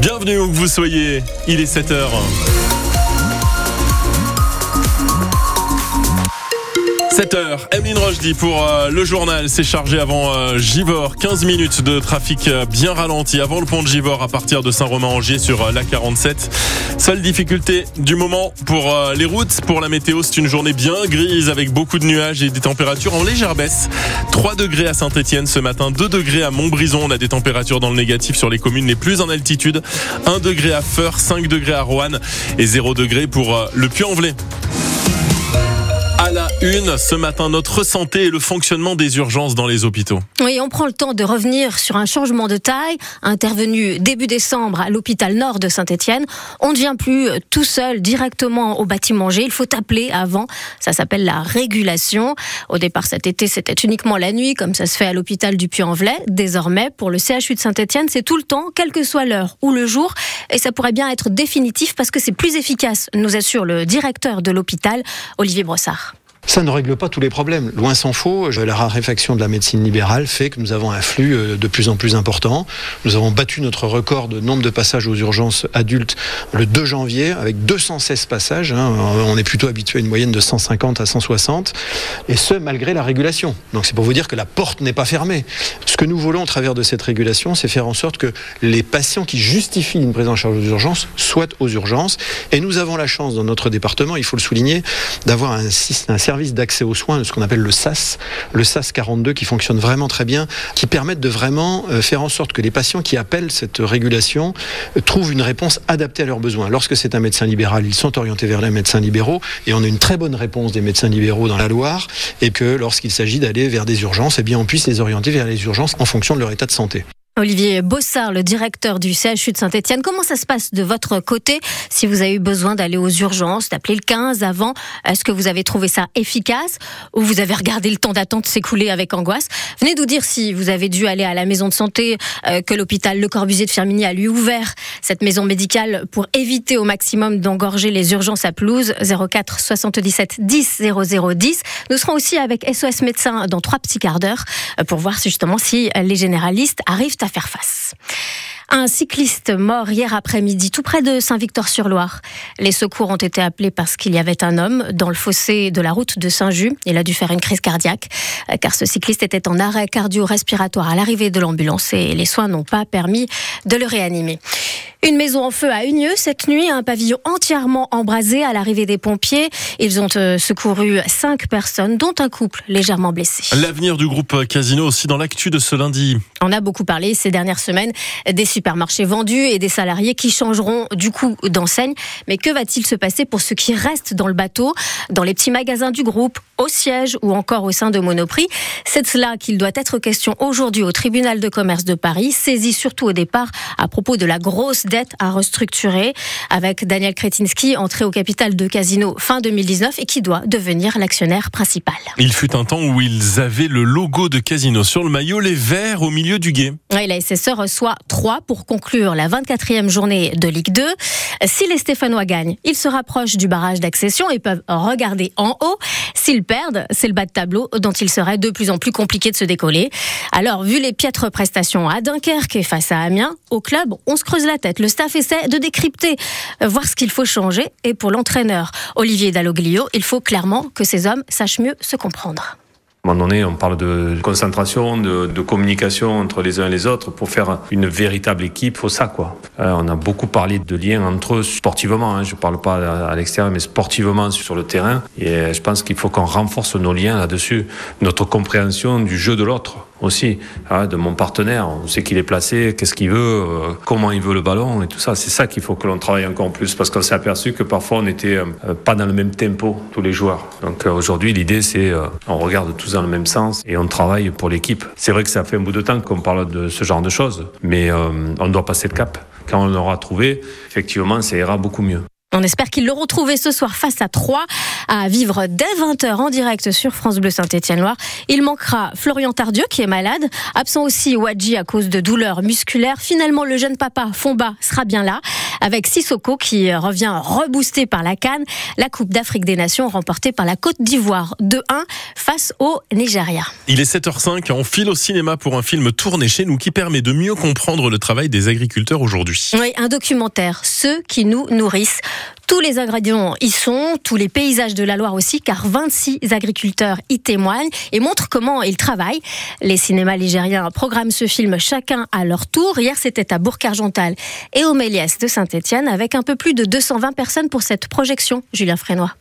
Bienvenue où que vous soyez, il est 7h. 7h, Emeline Rochdy pour euh, le journal. C'est chargé avant euh, Givor. 15 minutes de trafic euh, bien ralenti avant le pont de Givor à partir de Saint-Romain-Angers sur la 47. Seule difficulté du moment pour les routes. Pour la météo, c'est une journée bien grise avec beaucoup de nuages et des températures en légère baisse. 3 degrés à Saint-Etienne ce matin, 2 degrés à Montbrison. On a des températures dans le négatif sur les communes les plus en altitude. 1 degré à Feur, 5 degrés à Roanne et 0 degré pour le Puy-en-Velay. Une, ce matin, notre santé et le fonctionnement des urgences dans les hôpitaux. Oui, on prend le temps de revenir sur un changement de taille intervenu début décembre à l'hôpital nord de Saint-Etienne. On ne vient plus tout seul directement au bâtiment G. Il faut appeler avant. Ça s'appelle la régulation. Au départ cet été, c'était uniquement la nuit, comme ça se fait à l'hôpital du Puy-en-Velay. Désormais, pour le CHU de Saint-Etienne, c'est tout le temps, quelle que soit l'heure ou le jour. Et ça pourrait bien être définitif parce que c'est plus efficace, nous assure le directeur de l'hôpital, Olivier Brossard. Ça ne règle pas tous les problèmes. Loin s'en faut. La raréfaction de la médecine libérale fait que nous avons un flux euh, de plus en plus important. Nous avons battu notre record de nombre de passages aux urgences adultes le 2 janvier avec 216 passages. Hein. On est plutôt habitué à une moyenne de 150 à 160. Et ce, malgré la régulation. Donc c'est pour vous dire que la porte n'est pas fermée. Ce que nous voulons au travers de cette régulation, c'est faire en sorte que les patients qui justifient une prise en charge aux urgences soient aux urgences. Et nous avons la chance dans notre département, il faut le souligner, d'avoir un service d'accès aux soins, ce qu'on appelle le SAS, le SAS 42, qui fonctionne vraiment très bien, qui permettent de vraiment euh, faire en sorte que les patients qui appellent cette régulation euh, trouvent une réponse adaptée à leurs besoins. Lorsque c'est un médecin libéral, ils sont orientés vers les médecins libéraux, et on a une très bonne réponse des médecins libéraux dans la Loire, et que lorsqu'il s'agit d'aller vers des urgences, eh bien on puisse les orienter vers les urgences en fonction de leur état de santé. Olivier Bossard, le directeur du CHU de Saint-Etienne. Comment ça se passe de votre côté si vous avez eu besoin d'aller aux urgences, d'appeler le 15 avant? Est-ce que vous avez trouvé ça efficace ou vous avez regardé le temps d'attente s'écouler avec angoisse? Venez nous dire si vous avez dû aller à la maison de santé euh, que l'hôpital Le Corbusier de Firminy a lui ouvert cette maison médicale pour éviter au maximum d'engorger les urgences à pelouse 04 77 10 00 10. Nous serons aussi avec SOS médecins dans trois petits quarts d'heure euh, pour voir justement si les généralistes arrivent à faire face. Un cycliste mort hier après-midi tout près de Saint-Victor-sur-Loire. Les secours ont été appelés parce qu'il y avait un homme dans le fossé de la route de Saint-Just. Il a dû faire une crise cardiaque car ce cycliste était en arrêt cardio-respiratoire à l'arrivée de l'ambulance et les soins n'ont pas permis de le réanimer. Une maison en feu à Unieux cette nuit, un pavillon entièrement embrasé à l'arrivée des pompiers. Ils ont euh, secouru cinq personnes, dont un couple légèrement blessé. L'avenir du groupe Casino aussi dans l'actu de ce lundi. On a beaucoup parlé ces dernières semaines des supermarchés vendus et des salariés qui changeront du coup d'enseigne. Mais que va-t-il se passer pour ceux qui restent dans le bateau, dans les petits magasins du groupe, au siège ou encore au sein de Monoprix? C'est de cela qu'il doit être question aujourd'hui au tribunal de commerce de Paris, saisi surtout au départ à propos de la grosse dette à restructurer avec Daniel Kretinsky, entré au capital de Casino fin 2019 et qui doit devenir l'actionnaire principal. Il fut un temps où ils avaient le logo de Casino sur le maillot, les verts au milieu du guet. Oui, la SSE reçoit 3 pour conclure la 24e journée de Ligue 2. Si les Stéphanois gagnent, ils se rapprochent du barrage d'accession et peuvent regarder en haut. S'ils perdent, c'est le bas de tableau dont il serait de plus en plus compliqué de se décoller. Alors, vu les piètres prestations à Dunkerque et face à Amiens, au club, on se creuse la tête le staff essaie de décrypter, euh, voir ce qu'il faut changer. Et pour l'entraîneur Olivier Dalloglio, il faut clairement que ces hommes sachent mieux se comprendre. À un moment donné, on parle de concentration, de, communication entre les uns et les autres pour faire une véritable équipe. Faut ça, quoi. Euh, on a beaucoup parlé de liens entre eux sportivement. Hein. je ne parle pas à, l'extérieur, mais sportivement sur le terrain. Et je pense qu'il faut qu'on renforce nos liens là-dessus, notre compréhension du jeu de l'autre aussi, hein, de mon partenaire. On sait qu'il est placé, qu'est-ce qu'il veut, euh, comment il veut le ballon et tout ça. C'est ça qu'il faut que l'on travaille encore plus parce qu'on s'est aperçu que parfois on n'était euh, pas dans le même tempo, tous les joueurs. Donc euh, aujourd'hui, l'idée c'est on regarde tous dans le même sens et on travaille pour l'équipe. C'est vrai que ça fait un bout de temps qu'on parle de ce genre de choses, mais on doit passer le cap. Quand on l'aura trouvé, effectivement, ça ira beaucoup mieux. On espère qu'ils l'auront trouvé ce soir face à 3 à vivre dès 20h en direct sur France Bleu Saint-Étienne-Loire. Il manquera Florian Tardieu qui est malade, absent aussi Wadji à cause de douleurs musculaires. Finalement, le jeune papa Fomba sera bien là. Avec Sissoko qui revient reboosté par la Cannes, la Coupe d'Afrique des Nations remportée par la Côte d'Ivoire 2-1 face au Nigeria. Il est 7h05, on file au cinéma pour un film tourné chez nous qui permet de mieux comprendre le travail des agriculteurs aujourd'hui. Oui, un documentaire, ceux qui nous nourrissent. Tous les ingrédients y sont, tous les paysages de la Loire aussi, car 26 agriculteurs y témoignent et montrent comment ils travaillent. Les cinémas ligériens programment ce film chacun à leur tour. Hier, c'était à Bourg-Argental et au Méliès de Saint-Étienne avec un peu plus de 220 personnes pour cette projection. Julien Frénois.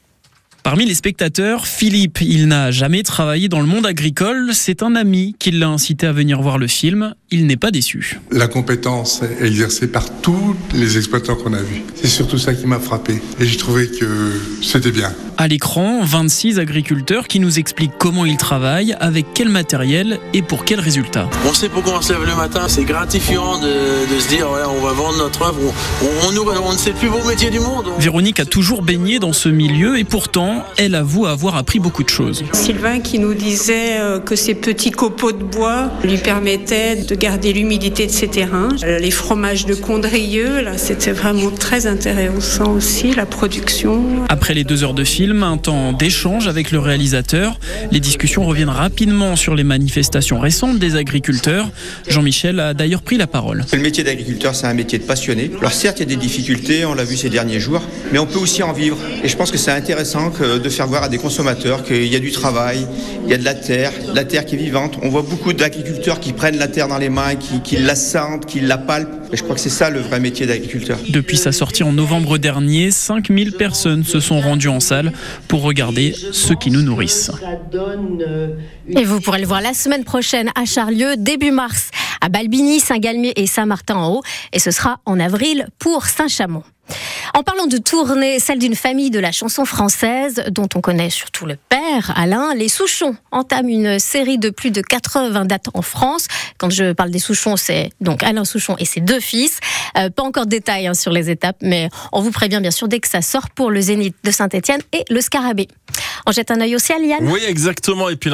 Parmi les spectateurs, Philippe, il n'a jamais travaillé dans le monde agricole. C'est un ami qui l'a incité à venir voir le film. Il n'est pas déçu. La compétence est exercée par tous les exploitants qu'on a vus. C'est surtout ça qui m'a frappé. Et j'ai trouvé que c'était bien. À l'écran, 26 agriculteurs qui nous expliquent comment ils travaillent, avec quel matériel et pour quels résultats. On sait pourquoi on se lève le matin. C'est gratifiant de, de, se dire on va vendre notre œuvre. On, on, on, on ne sait le plus beau métier du monde. Véronique a toujours baigné dans ce milieu et pourtant, elle avoue avoir appris beaucoup de choses. Sylvain qui nous disait euh, que ces petits copeaux de bois lui permettaient de garder l'humidité de ses terrains. Euh, les fromages de Condrieux, là, c'était vraiment très intéressant aussi, la production. Après les deux heures de film, un temps d'échange avec le réalisateur. Les discussions reviennent rapidement sur les manifestations récentes des agriculteurs. Jean-Michel a d'ailleurs pris la parole. Le métier d'agriculteur, c'est un métier de passionné. Alors certes, il y a des difficultés, on l'a vu ces derniers jours, mais on peut aussi en vivre. Et je pense que c'est intéressant de faire voir à des consommateurs qu'il y a du travail, il y a de la terre, la terre qui est vivante. On voit beaucoup d'agriculteurs qui prennent la terre dans les mains, qui, qui la sentent, qui la palpent. Et je crois que c'est ça le vrai métier d'agriculteur. Depuis sa sortie en novembre dernier, 5000 personnes se sont rendues en salle pour regarder ceux qui nous nourrissent. Et vous pourrez le voir la semaine prochaine à Charlieu, début mars, à Balbini, Saint-Galmier et Saint-Martin-en-Haut. Et ce sera en avril pour Saint-Chamond. En parlant de tournée, celle d'une famille de la chanson française, dont on connaît surtout le père, Alain, les Souchons entament une série de plus de 80 dates en France. Quand je parle des Souchons, c'est donc Alain Souchon et ses deux fils. Euh, pas encore de détails hein, sur les étapes, mais on vous prévient bien sûr dès que ça sort pour le Zénith de Saint-Etienne et le Scarabée. On jette un œil au ciel, Yann Oui, exactement. Et puis.